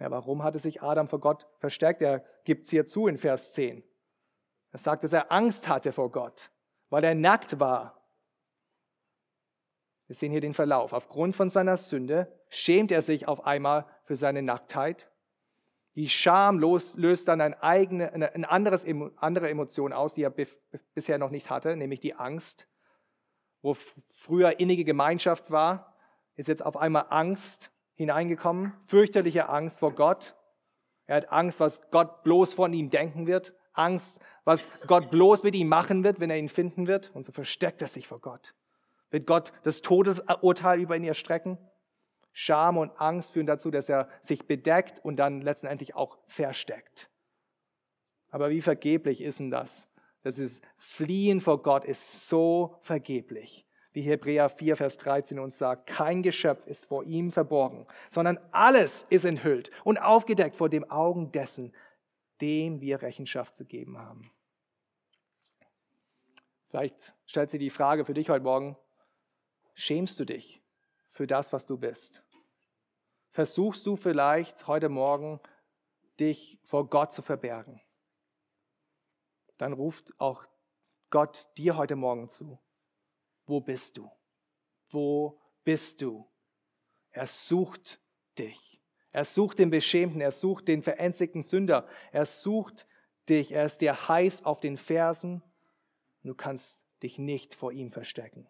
Ja, warum hatte sich Adam vor Gott versteckt? Er gibt es hier zu in Vers 10. Er sagt, dass er Angst hatte vor Gott weil er nackt war. Wir sehen hier den Verlauf. Aufgrund von seiner Sünde schämt er sich auf einmal für seine Nacktheit. Die Scham löst dann eine, eigene, anderes, andere Emotion aus, die er bisher noch nicht hatte, nämlich die Angst. Wo früher innige Gemeinschaft war, ist jetzt auf einmal Angst hineingekommen, fürchterliche Angst vor Gott. Er hat Angst, was Gott bloß von ihm denken wird, Angst, was Gott bloß mit ihm machen wird, wenn er ihn finden wird. Und so versteckt er sich vor Gott. Wird Gott das Todesurteil über ihn erstrecken? Scham und Angst führen dazu, dass er sich bedeckt und dann letztendlich auch versteckt. Aber wie vergeblich ist denn das? Das ist Fliehen vor Gott ist so vergeblich. Wie Hebräer 4, Vers 13 uns sagt, kein Geschöpf ist vor ihm verborgen, sondern alles ist enthüllt und aufgedeckt vor dem Augen dessen, dem wir Rechenschaft zu geben haben. Vielleicht stellt sie die Frage für dich heute Morgen, schämst du dich für das, was du bist? Versuchst du vielleicht heute Morgen, dich vor Gott zu verbergen? Dann ruft auch Gott dir heute Morgen zu. Wo bist du? Wo bist du? Er sucht dich. Er sucht den Beschämten, er sucht den verängstigten Sünder, er sucht dich, er ist dir heiß auf den Fersen. Du kannst dich nicht vor ihm verstecken.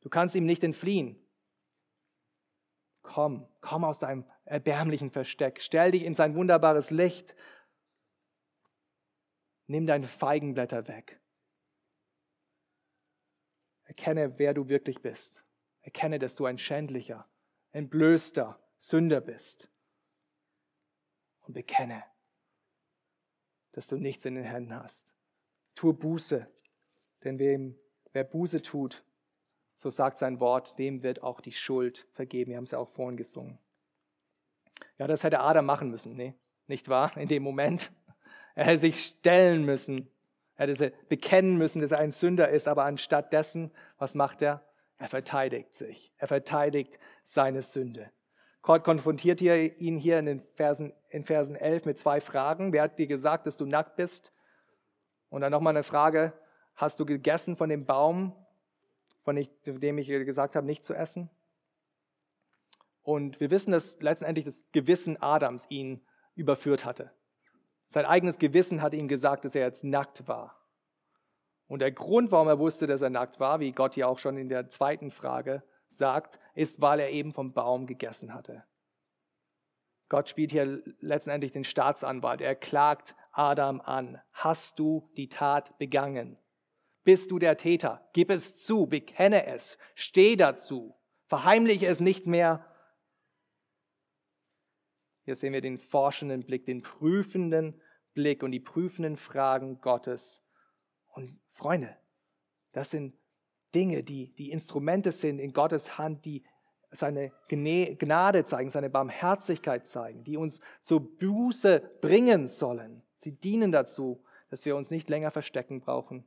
Du kannst ihm nicht entfliehen. Komm, komm aus deinem erbärmlichen Versteck, stell dich in sein wunderbares Licht. Nimm deine Feigenblätter weg. Erkenne, wer du wirklich bist. Erkenne, dass du ein schändlicher, entblößter Sünder bist. Und bekenne, dass du nichts in den Händen hast. Tue Buße, denn wem, wer Buße tut, so sagt sein Wort, dem wird auch die Schuld vergeben. Wir haben es ja auch vorhin gesungen. Ja, das hätte Adam machen müssen, nee, nicht wahr? In dem Moment. Er hätte sich stellen müssen. Er hätte bekennen müssen, dass er ein Sünder ist, aber anstatt dessen, was macht er? Er verteidigt sich. Er verteidigt seine Sünde. Gott konfrontiert hier, ihn hier in den Versen, in Versen 11 mit zwei Fragen. Wer hat dir gesagt, dass du nackt bist? Und dann nochmal eine Frage, hast du gegessen von dem Baum, von dem ich gesagt habe, nicht zu essen? Und wir wissen, dass letztendlich das Gewissen Adams ihn überführt hatte. Sein eigenes Gewissen hat ihm gesagt, dass er jetzt nackt war. Und der Grund, warum er wusste, dass er nackt war, wie Gott ja auch schon in der zweiten Frage sagt, ist, weil er eben vom Baum gegessen hatte. Gott spielt hier letztendlich den Staatsanwalt. Er klagt Adam an. Hast du die Tat begangen? Bist du der Täter? Gib es zu, bekenne es, steh dazu, verheimliche es nicht mehr. Hier sehen wir den forschenden Blick, den prüfenden Blick und die prüfenden Fragen Gottes. Und Freunde, das sind Dinge, die, die Instrumente sind in Gottes Hand, die seine Gnade zeigen, seine Barmherzigkeit zeigen, die uns zur Buße bringen sollen. Sie dienen dazu, dass wir uns nicht länger verstecken brauchen,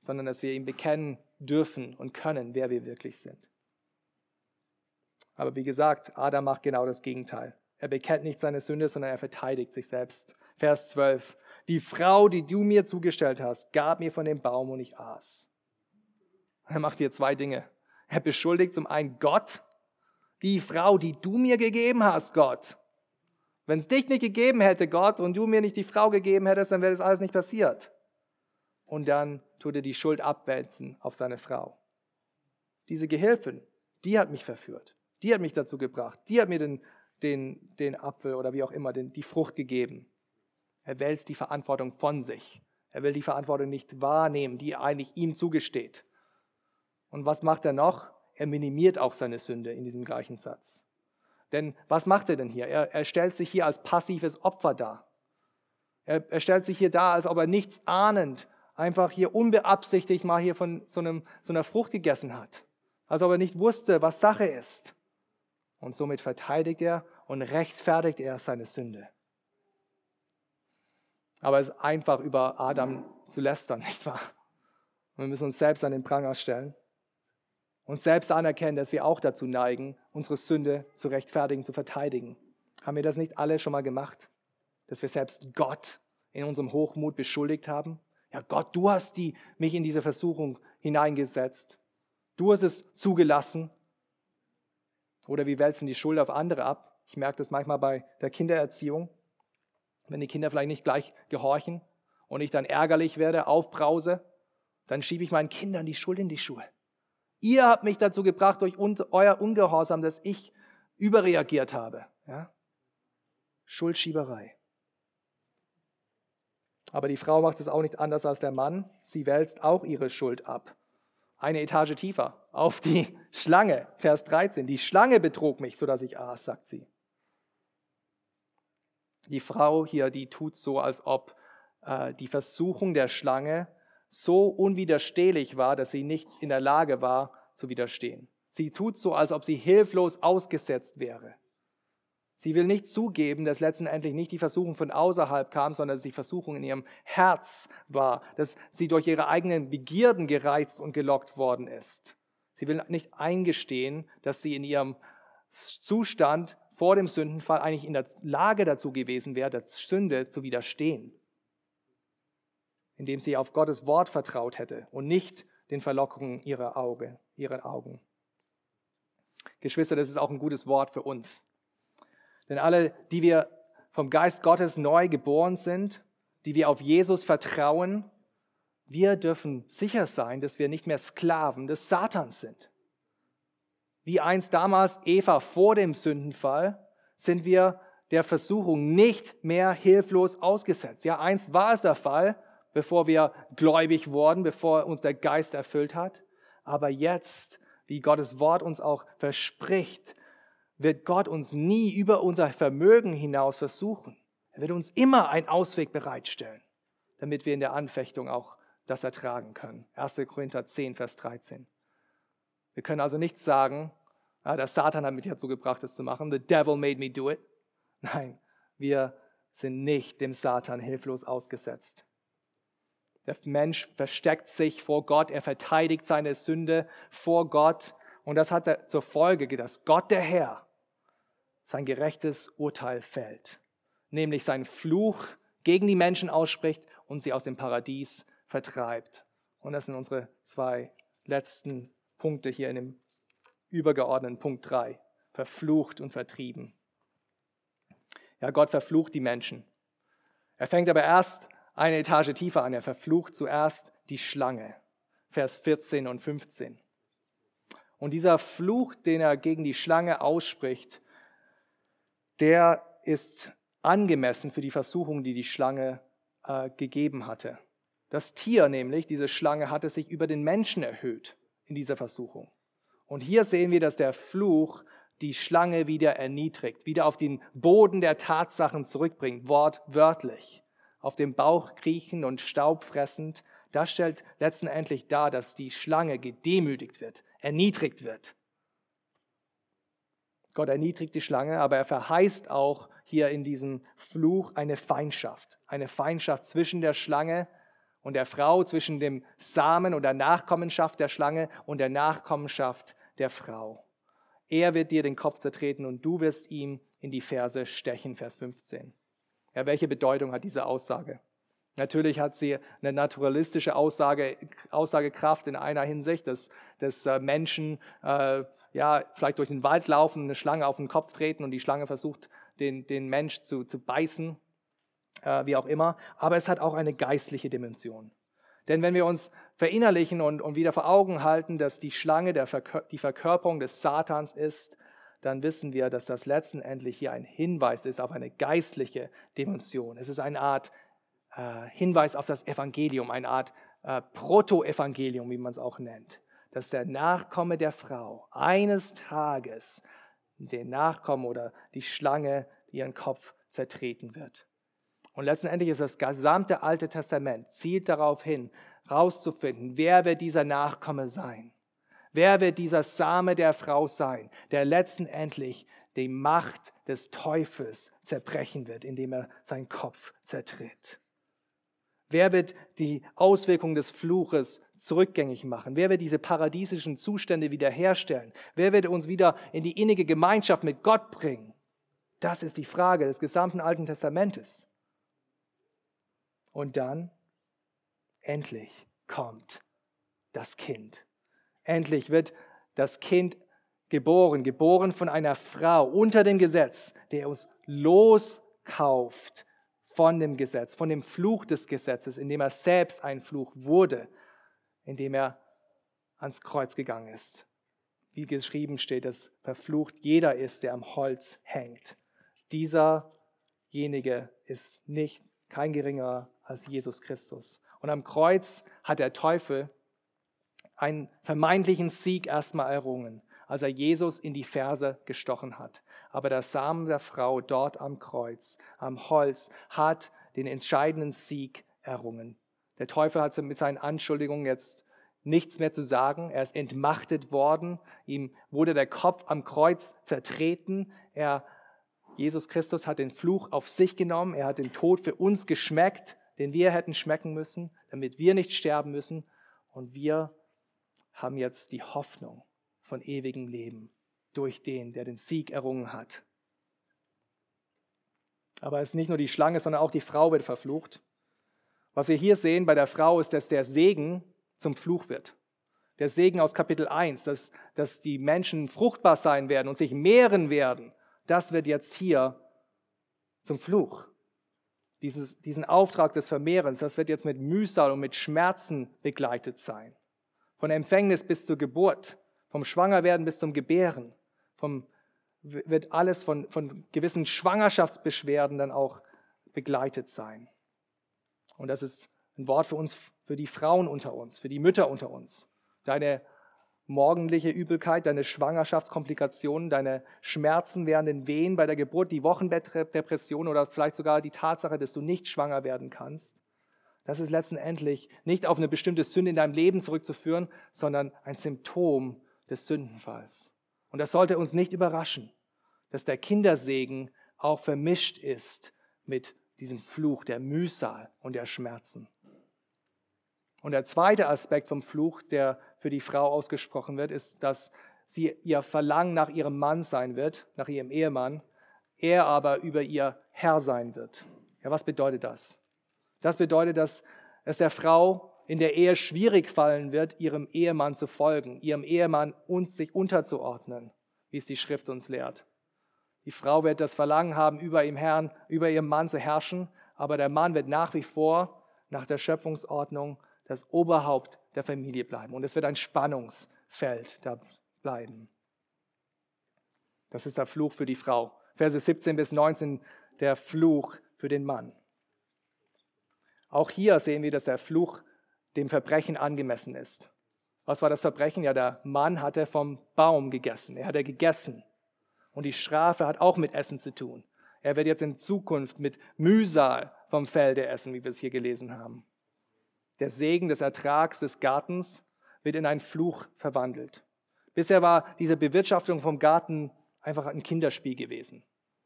sondern dass wir ihm bekennen dürfen und können, wer wir wirklich sind. Aber wie gesagt, Adam macht genau das Gegenteil. Er bekennt nicht seine Sünde, sondern er verteidigt sich selbst. Vers 12. Die Frau, die du mir zugestellt hast, gab mir von dem Baum und ich aß. Er macht hier zwei Dinge. Er beschuldigt zum einen Gott, die Frau, die du mir gegeben hast, Gott. Wenn es dich nicht gegeben hätte, Gott, und du mir nicht die Frau gegeben hättest, dann wäre das alles nicht passiert. Und dann tut er die Schuld abwälzen auf seine Frau. Diese Gehilfin, die hat mich verführt. Die hat mich dazu gebracht. Die hat mir den, den, den Apfel oder wie auch immer den, die Frucht gegeben. Er wälzt die Verantwortung von sich. Er will die Verantwortung nicht wahrnehmen, die eigentlich ihm zugesteht. Und was macht er noch? Er minimiert auch seine Sünde in diesem gleichen Satz. Denn was macht er denn hier? Er, er stellt sich hier als passives Opfer dar. Er, er, stellt sich hier dar, als ob er nichts ahnend, einfach hier unbeabsichtigt mal hier von so, einem, so einer Frucht gegessen hat. Als ob er nicht wusste, was Sache ist. Und somit verteidigt er und rechtfertigt er seine Sünde. Aber es ist einfach, über Adam zu lästern, nicht wahr? Und wir müssen uns selbst an den Pranger stellen und selbst anerkennen, dass wir auch dazu neigen, unsere Sünde zu rechtfertigen, zu verteidigen. Haben wir das nicht alle schon mal gemacht? Dass wir selbst Gott in unserem Hochmut beschuldigt haben? Ja, Gott, du hast die, mich in diese Versuchung hineingesetzt. Du hast es zugelassen. Oder wir wälzen die Schuld auf andere ab. Ich merke das manchmal bei der Kindererziehung. Wenn die Kinder vielleicht nicht gleich gehorchen und ich dann ärgerlich werde, aufbrause, dann schiebe ich meinen Kindern die Schuld in die Schuhe. Ihr habt mich dazu gebracht durch euer Ungehorsam, dass ich überreagiert habe. Ja? Schuldschieberei. Aber die Frau macht es auch nicht anders als der Mann. Sie wälzt auch ihre Schuld ab. Eine Etage tiefer, auf die Schlange. Vers 13. Die Schlange betrog mich, sodass ich aß, sagt sie. Die Frau hier, die tut so, als ob äh, die Versuchung der Schlange so unwiderstehlich war, dass sie nicht in der Lage war zu widerstehen. Sie tut so, als ob sie hilflos ausgesetzt wäre. Sie will nicht zugeben, dass letztendlich nicht die Versuchung von außerhalb kam, sondern dass die Versuchung in ihrem Herz war, dass sie durch ihre eigenen Begierden gereizt und gelockt worden ist. Sie will nicht eingestehen, dass sie in ihrem Zustand vor dem Sündenfall eigentlich in der Lage dazu gewesen wäre, der Sünde zu widerstehen, indem sie auf Gottes Wort vertraut hätte und nicht den Verlockungen ihrer, Auge, ihrer Augen. Geschwister, das ist auch ein gutes Wort für uns. Denn alle, die wir vom Geist Gottes neu geboren sind, die wir auf Jesus vertrauen, wir dürfen sicher sein, dass wir nicht mehr Sklaven des Satans sind. Wie einst damals Eva vor dem Sündenfall, sind wir der Versuchung nicht mehr hilflos ausgesetzt. Ja, einst war es der Fall, bevor wir gläubig wurden, bevor uns der Geist erfüllt hat. Aber jetzt, wie Gottes Wort uns auch verspricht, wird Gott uns nie über unser Vermögen hinaus versuchen. Er wird uns immer einen Ausweg bereitstellen, damit wir in der Anfechtung auch das ertragen können. 1. Korinther 10, Vers 13. Wir können also nicht sagen, der Satan hat mich dazu gebracht, das zu machen. The devil made me do it. Nein, wir sind nicht dem Satan hilflos ausgesetzt. Der Mensch versteckt sich vor Gott, er verteidigt seine Sünde vor Gott und das hat zur Folge, dass Gott der Herr sein gerechtes Urteil fällt, nämlich seinen Fluch gegen die Menschen ausspricht und sie aus dem Paradies vertreibt. Und das sind unsere zwei letzten Punkte hier in dem übergeordneten Punkt 3. Verflucht und vertrieben. Ja, Gott verflucht die Menschen. Er fängt aber erst eine Etage tiefer an. Er verflucht zuerst die Schlange. Vers 14 und 15. Und dieser Fluch, den er gegen die Schlange ausspricht, der ist angemessen für die Versuchung, die die Schlange äh, gegeben hatte. Das Tier nämlich, diese Schlange, hatte sich über den Menschen erhöht in dieser Versuchung. Und hier sehen wir, dass der Fluch die Schlange wieder erniedrigt, wieder auf den Boden der Tatsachen zurückbringt, wortwörtlich. Auf dem Bauch kriechen und Staub fressend. Das stellt letztendlich dar, dass die Schlange gedemütigt wird, erniedrigt wird. Gott erniedrigt die Schlange, aber er verheißt auch hier in diesem Fluch eine Feindschaft. Eine Feindschaft zwischen der Schlange und der Frau, zwischen dem Samen und der Nachkommenschaft der Schlange und der Nachkommenschaft der Frau. Er wird dir den Kopf zertreten und du wirst ihm in die Ferse stechen, Vers 15. Ja, welche Bedeutung hat diese Aussage? Natürlich hat sie eine naturalistische Aussage, Aussagekraft in einer Hinsicht, dass, dass äh, Menschen äh, ja, vielleicht durch den Wald laufen, eine Schlange auf den Kopf treten und die Schlange versucht, den, den Mensch zu, zu beißen, äh, wie auch immer. Aber es hat auch eine geistliche Dimension. Denn wenn wir uns verinnerlichen und, und wieder vor Augen halten, dass die Schlange der Verkör die Verkörperung des Satans ist, dann wissen wir, dass das letztendlich hier ein Hinweis ist auf eine geistliche Dimension. Es ist eine Art äh, Hinweis auf das Evangelium, eine Art äh, Proto-Evangelium, wie man es auch nennt, dass der Nachkomme der Frau eines Tages den Nachkommen oder die Schlange ihren Kopf zertreten wird. Und letztendlich ist das gesamte Alte Testament zielt darauf hin, herauszufinden, wer wird dieser Nachkomme sein? Wer wird dieser Same der Frau sein, der letztendlich die Macht des Teufels zerbrechen wird, indem er seinen Kopf zertritt? Wer wird die Auswirkungen des Fluches zurückgängig machen? Wer wird diese paradiesischen Zustände wiederherstellen? Wer wird uns wieder in die innige Gemeinschaft mit Gott bringen? Das ist die Frage des gesamten Alten Testamentes. Und dann, endlich kommt das Kind. Endlich wird das Kind geboren, geboren von einer Frau unter dem Gesetz, der uns loskauft von dem Gesetz, von dem Fluch des Gesetzes, indem er selbst ein Fluch wurde, indem er ans Kreuz gegangen ist. Wie geschrieben steht, dass verflucht jeder ist, der am Holz hängt. Dieserjenige ist nicht kein geringerer als Jesus Christus. Und am Kreuz hat der Teufel einen vermeintlichen Sieg erstmal errungen, als er Jesus in die Ferse gestochen hat. Aber der Samen der Frau dort am Kreuz, am Holz, hat den entscheidenden Sieg errungen. Der Teufel hat mit seinen Anschuldigungen jetzt nichts mehr zu sagen. Er ist entmachtet worden. Ihm wurde der Kopf am Kreuz zertreten. Er, Jesus Christus hat den Fluch auf sich genommen. Er hat den Tod für uns geschmeckt, den wir hätten schmecken müssen, damit wir nicht sterben müssen. Und wir haben jetzt die Hoffnung von ewigem Leben durch den, der den Sieg errungen hat. Aber es ist nicht nur die Schlange, sondern auch die Frau wird verflucht. Was wir hier sehen bei der Frau ist, dass der Segen zum Fluch wird. Der Segen aus Kapitel 1, dass, dass die Menschen fruchtbar sein werden und sich mehren werden, das wird jetzt hier zum Fluch. Dieses, diesen Auftrag des Vermehrens, das wird jetzt mit Mühsal und mit Schmerzen begleitet sein. Von Empfängnis bis zur Geburt, vom Schwangerwerden bis zum Gebären, vom, wird alles von, von gewissen Schwangerschaftsbeschwerden dann auch begleitet sein. Und das ist ein Wort für uns, für die Frauen unter uns, für die Mütter unter uns. Deine morgendliche Übelkeit, deine Schwangerschaftskomplikationen, deine Schmerzen während den Wehen bei der Geburt, die Wochenbettdepression oder vielleicht sogar die Tatsache, dass du nicht schwanger werden kannst. Das ist letztendlich nicht auf eine bestimmte Sünde in deinem Leben zurückzuführen, sondern ein Symptom des Sündenfalls. Und das sollte uns nicht überraschen, dass der Kindersegen auch vermischt ist mit diesem Fluch der Mühsal und der Schmerzen. Und der zweite Aspekt vom Fluch, der für die Frau ausgesprochen wird, ist, dass sie ihr Verlangen nach ihrem Mann sein wird, nach ihrem Ehemann, er aber über ihr Herr sein wird. Ja, was bedeutet das? Das bedeutet, dass es der Frau in der Ehe schwierig fallen wird, ihrem Ehemann zu folgen, ihrem Ehemann und sich unterzuordnen, wie es die Schrift uns lehrt. Die Frau wird das Verlangen haben, über ihrem Herrn, über ihrem Mann zu herrschen, aber der Mann wird nach wie vor nach der Schöpfungsordnung das Oberhaupt der Familie bleiben. Und es wird ein Spannungsfeld da bleiben. Das ist der Fluch für die Frau. Verse 17 bis 19, der Fluch für den Mann. Auch hier sehen wir, dass der Fluch dem Verbrechen angemessen ist. Was war das Verbrechen? Ja, der Mann hatte vom Baum gegessen. Er hatte gegessen. Und die Strafe hat auch mit Essen zu tun. Er wird jetzt in Zukunft mit Mühsal vom Felde essen, wie wir es hier gelesen haben. Der Segen des Ertrags des Gartens wird in einen Fluch verwandelt. Bisher war diese Bewirtschaftung vom Garten einfach ein Kinderspiel gewesen.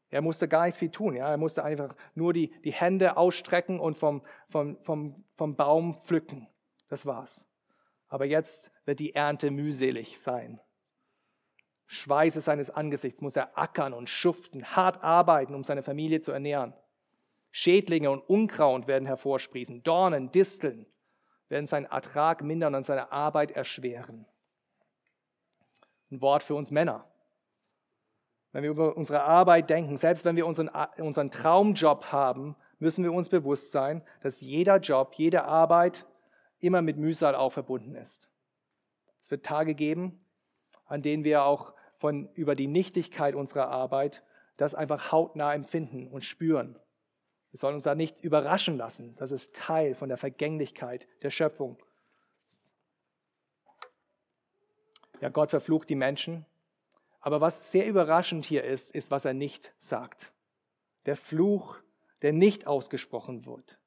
Er musste gar nicht viel tun. Ja? Er musste einfach nur die, die Hände ausstrecken und vom, vom, vom, vom Baum pflücken. Das war's. Aber jetzt wird die Ernte mühselig sein. Schweiße seines Angesichts muss er ackern und schuften, hart arbeiten, um seine Familie zu ernähren. Schädlinge und Unkraut werden hervorsprießen, Dornen, Disteln werden seinen Ertrag mindern und seine Arbeit erschweren. Ein Wort für uns Männer. Wenn wir über unsere Arbeit denken, selbst wenn wir unseren, unseren Traumjob haben, müssen wir uns bewusst sein, dass jeder Job, jede Arbeit immer mit Mühsal auch verbunden ist. Es wird Tage geben, an denen wir auch von, über die Nichtigkeit unserer Arbeit das einfach hautnah empfinden und spüren. Wir sollen uns da nicht überraschen lassen. Das ist Teil von der Vergänglichkeit der Schöpfung. Ja, Gott verflucht die Menschen. Aber was sehr überraschend hier ist, ist, was er nicht sagt. Der Fluch, der nicht ausgesprochen wird.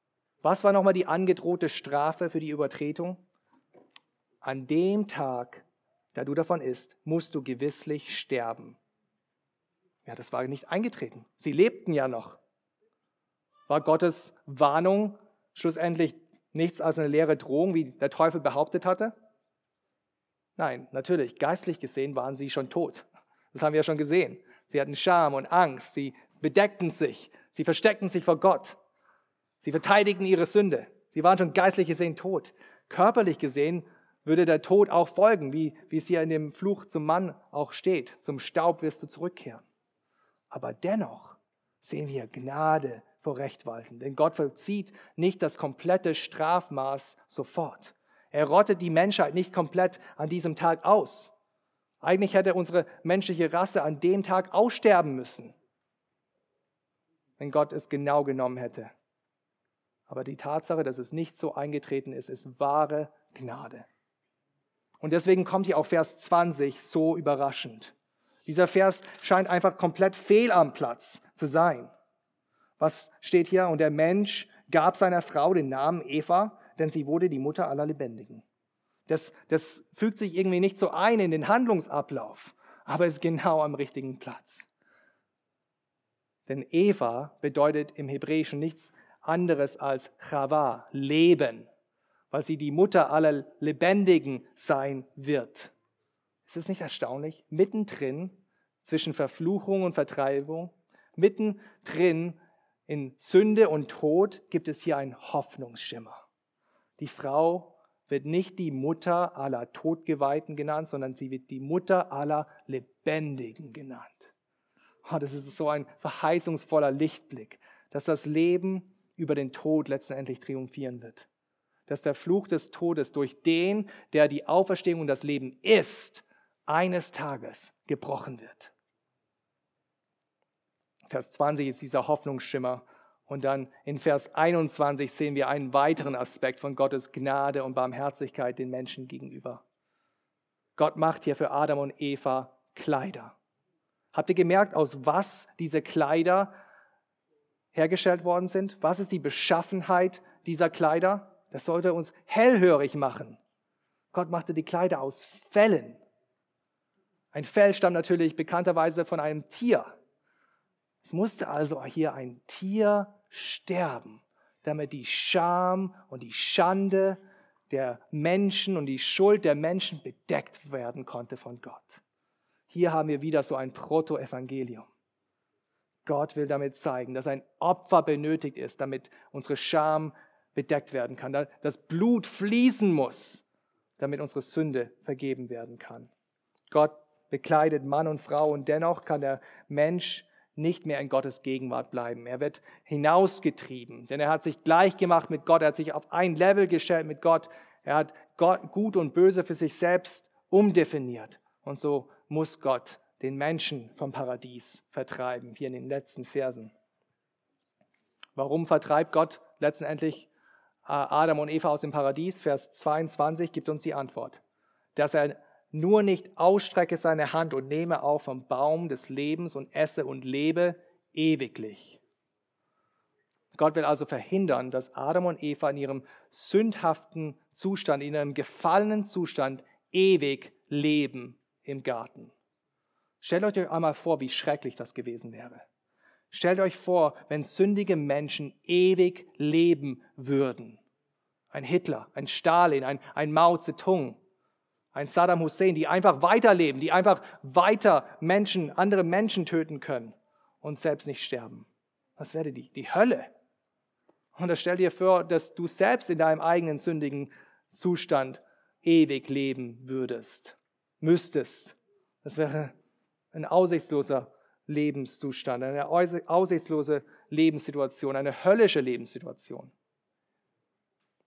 Was war nochmal die angedrohte Strafe für die Übertretung? An dem Tag, da du davon isst, musst du gewisslich sterben. Ja, das war nicht eingetreten. Sie lebten ja noch. War Gottes Warnung schlussendlich nichts als eine leere Drohung, wie der Teufel behauptet hatte? Nein, natürlich, geistlich gesehen waren sie schon tot. Das haben wir ja schon gesehen. Sie hatten Scham und Angst, sie bedeckten sich, sie versteckten sich vor Gott, sie verteidigten ihre Sünde. Sie waren schon geistlich gesehen tot. Körperlich gesehen würde der Tod auch folgen, wie, wie es hier in dem Fluch zum Mann auch steht. Zum Staub wirst du zurückkehren. Aber dennoch sehen wir Gnade vor Recht walten. Denn Gott vollzieht nicht das komplette Strafmaß sofort. Er rottet die Menschheit nicht komplett an diesem Tag aus. Eigentlich hätte unsere menschliche Rasse an dem Tag aussterben müssen, wenn Gott es genau genommen hätte. Aber die Tatsache, dass es nicht so eingetreten ist, ist wahre Gnade. Und deswegen kommt hier auch Vers 20 so überraschend. Dieser Vers scheint einfach komplett fehl am Platz zu sein. Was steht hier? Und der Mensch gab seiner Frau den Namen Eva, denn sie wurde die Mutter aller Lebendigen. Das, das fügt sich irgendwie nicht so ein in den Handlungsablauf, aber ist genau am richtigen Platz. Denn Eva bedeutet im Hebräischen nichts anderes als Chava, Leben, weil sie die Mutter aller Lebendigen sein wird. Ist es nicht erstaunlich? Mittendrin zwischen Verfluchung und Vertreibung, mittendrin in Sünde und Tod gibt es hier einen Hoffnungsschimmer. Die Frau wird nicht die Mutter aller Todgeweihten genannt, sondern sie wird die Mutter aller Lebendigen genannt. Oh, das ist so ein verheißungsvoller Lichtblick, dass das Leben über den Tod letztendlich triumphieren wird. Dass der Fluch des Todes durch den, der die Auferstehung und das Leben ist, eines Tages gebrochen wird. Vers 20 ist dieser Hoffnungsschimmer. Und dann in Vers 21 sehen wir einen weiteren Aspekt von Gottes Gnade und Barmherzigkeit den Menschen gegenüber. Gott macht hier für Adam und Eva Kleider. Habt ihr gemerkt, aus was diese Kleider hergestellt worden sind? Was ist die Beschaffenheit dieser Kleider? Das sollte uns hellhörig machen. Gott machte die Kleider aus Fellen. Ein Fell stammt natürlich bekannterweise von einem Tier. Es musste also hier ein Tier sterben, damit die Scham und die Schande der Menschen und die Schuld der Menschen bedeckt werden konnte von Gott. Hier haben wir wieder so ein Proto-Evangelium. Gott will damit zeigen, dass ein Opfer benötigt ist, damit unsere Scham bedeckt werden kann, dass Blut fließen muss, damit unsere Sünde vergeben werden kann. Gott bekleidet Mann und Frau und dennoch kann der Mensch nicht mehr in Gottes Gegenwart bleiben. Er wird hinausgetrieben, denn er hat sich gleich gemacht mit Gott, er hat sich auf ein Level gestellt mit Gott, er hat Gott, Gut und Böse für sich selbst umdefiniert. Und so muss Gott den Menschen vom Paradies vertreiben, hier in den letzten Versen. Warum vertreibt Gott letztendlich äh, Adam und Eva aus dem Paradies? Vers 22 gibt uns die Antwort, dass er nur nicht ausstrecke seine Hand und nehme auch vom Baum des Lebens und esse und lebe ewiglich. Gott will also verhindern, dass Adam und Eva in ihrem sündhaften Zustand, in ihrem gefallenen Zustand ewig leben im Garten. Stellt euch einmal vor, wie schrecklich das gewesen wäre. Stellt euch vor, wenn sündige Menschen ewig leben würden. Ein Hitler, ein Stalin, ein, ein Mao Zedong, ein Saddam Hussein, die einfach weiterleben, die einfach weiter Menschen, andere Menschen töten können und selbst nicht sterben. Was wäre die? Die Hölle. Und da stell dir vor, dass du selbst in deinem eigenen sündigen Zustand ewig leben würdest, müsstest. Das wäre ein aussichtsloser Lebenszustand, eine aussichtslose Lebenssituation, eine höllische Lebenssituation.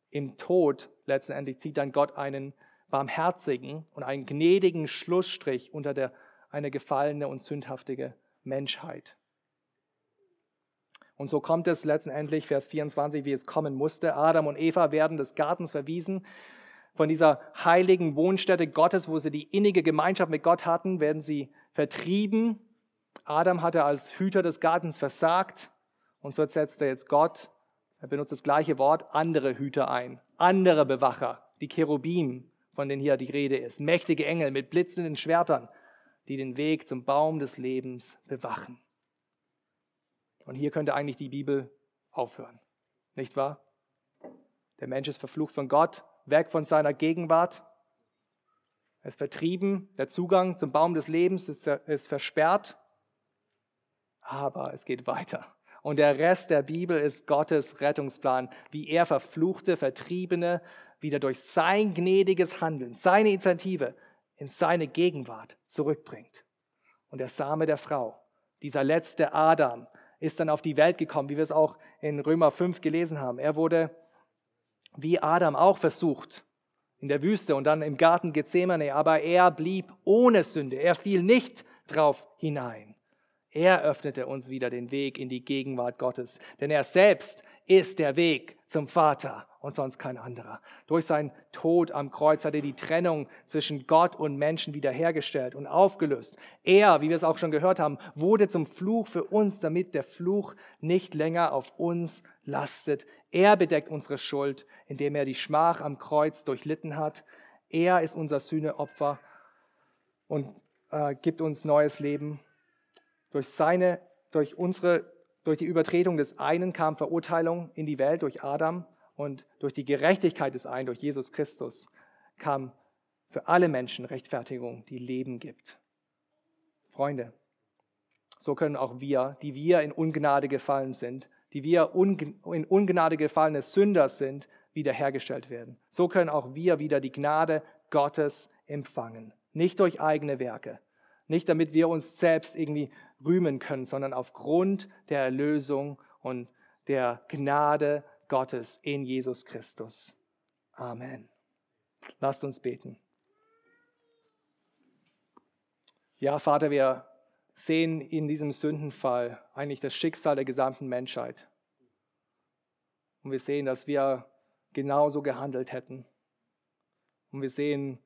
Im Tod letztendlich zieht dann Gott einen barmherzigen und einen gnädigen Schlussstrich unter der, eine gefallene und sündhaftige Menschheit. Und so kommt es letztendlich, Vers 24, wie es kommen musste. Adam und Eva werden des Gartens verwiesen. Von dieser heiligen Wohnstätte Gottes, wo sie die innige Gemeinschaft mit Gott hatten, werden sie vertrieben. Adam hatte als Hüter des Gartens versagt. Und so setzt er jetzt Gott, er benutzt das gleiche Wort, andere Hüter ein, andere Bewacher, die Cherubim, von denen hier die Rede ist. Mächtige Engel mit blitzenden Schwertern, die den Weg zum Baum des Lebens bewachen. Und hier könnte eigentlich die Bibel aufhören. Nicht wahr? Der Mensch ist verflucht von Gott, weg von seiner Gegenwart. Er ist vertrieben, der Zugang zum Baum des Lebens ist, ist versperrt. Aber es geht weiter. Und der Rest der Bibel ist Gottes Rettungsplan, wie er verfluchte, vertriebene, wieder durch sein gnädiges Handeln, seine Initiative in seine Gegenwart zurückbringt. Und der Same der Frau, dieser letzte Adam, ist dann auf die Welt gekommen, wie wir es auch in Römer 5 gelesen haben. Er wurde wie Adam auch versucht in der Wüste und dann im Garten Gethsemane, aber er blieb ohne Sünde. Er fiel nicht drauf hinein. Er öffnete uns wieder den Weg in die Gegenwart Gottes, denn er selbst ist der Weg zum Vater und sonst kein anderer. Durch seinen Tod am Kreuz hat er die Trennung zwischen Gott und Menschen wiederhergestellt und aufgelöst. Er, wie wir es auch schon gehört haben, wurde zum Fluch für uns, damit der Fluch nicht länger auf uns lastet. Er bedeckt unsere Schuld, indem er die Schmach am Kreuz durchlitten hat. Er ist unser Sühneopfer und äh, gibt uns neues Leben. Durch seine, durch unsere, durch die Übertretung des einen kam Verurteilung in die Welt durch Adam und durch die Gerechtigkeit des einen, durch Jesus Christus, kam für alle Menschen Rechtfertigung, die Leben gibt. Freunde, so können auch wir, die wir in Ungnade gefallen sind, die wir in Ungnade gefallene Sünder sind, wiederhergestellt werden. So können auch wir wieder die Gnade Gottes empfangen. Nicht durch eigene Werke, nicht damit wir uns selbst irgendwie rühmen können, sondern aufgrund der Erlösung und der Gnade Gottes in Jesus Christus. Amen. Lasst uns beten. Ja, Vater, wir sehen in diesem Sündenfall eigentlich das Schicksal der gesamten Menschheit. Und wir sehen, dass wir genauso gehandelt hätten. Und wir sehen,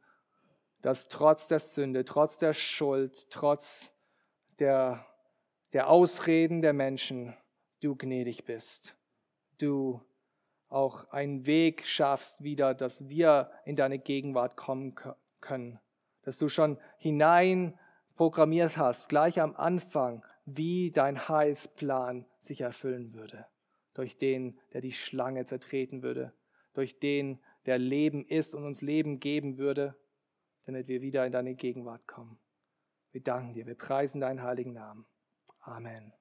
dass trotz der Sünde, trotz der Schuld, trotz der, der Ausreden der Menschen, du gnädig bist. Du auch einen Weg schaffst wieder, dass wir in deine Gegenwart kommen können. Dass du schon hinein programmiert hast, gleich am Anfang, wie dein Heilsplan sich erfüllen würde. Durch den, der die Schlange zertreten würde. Durch den, der Leben ist und uns Leben geben würde, damit wir wieder in deine Gegenwart kommen. Wir danken dir, wir preisen deinen heiligen Namen. Amen.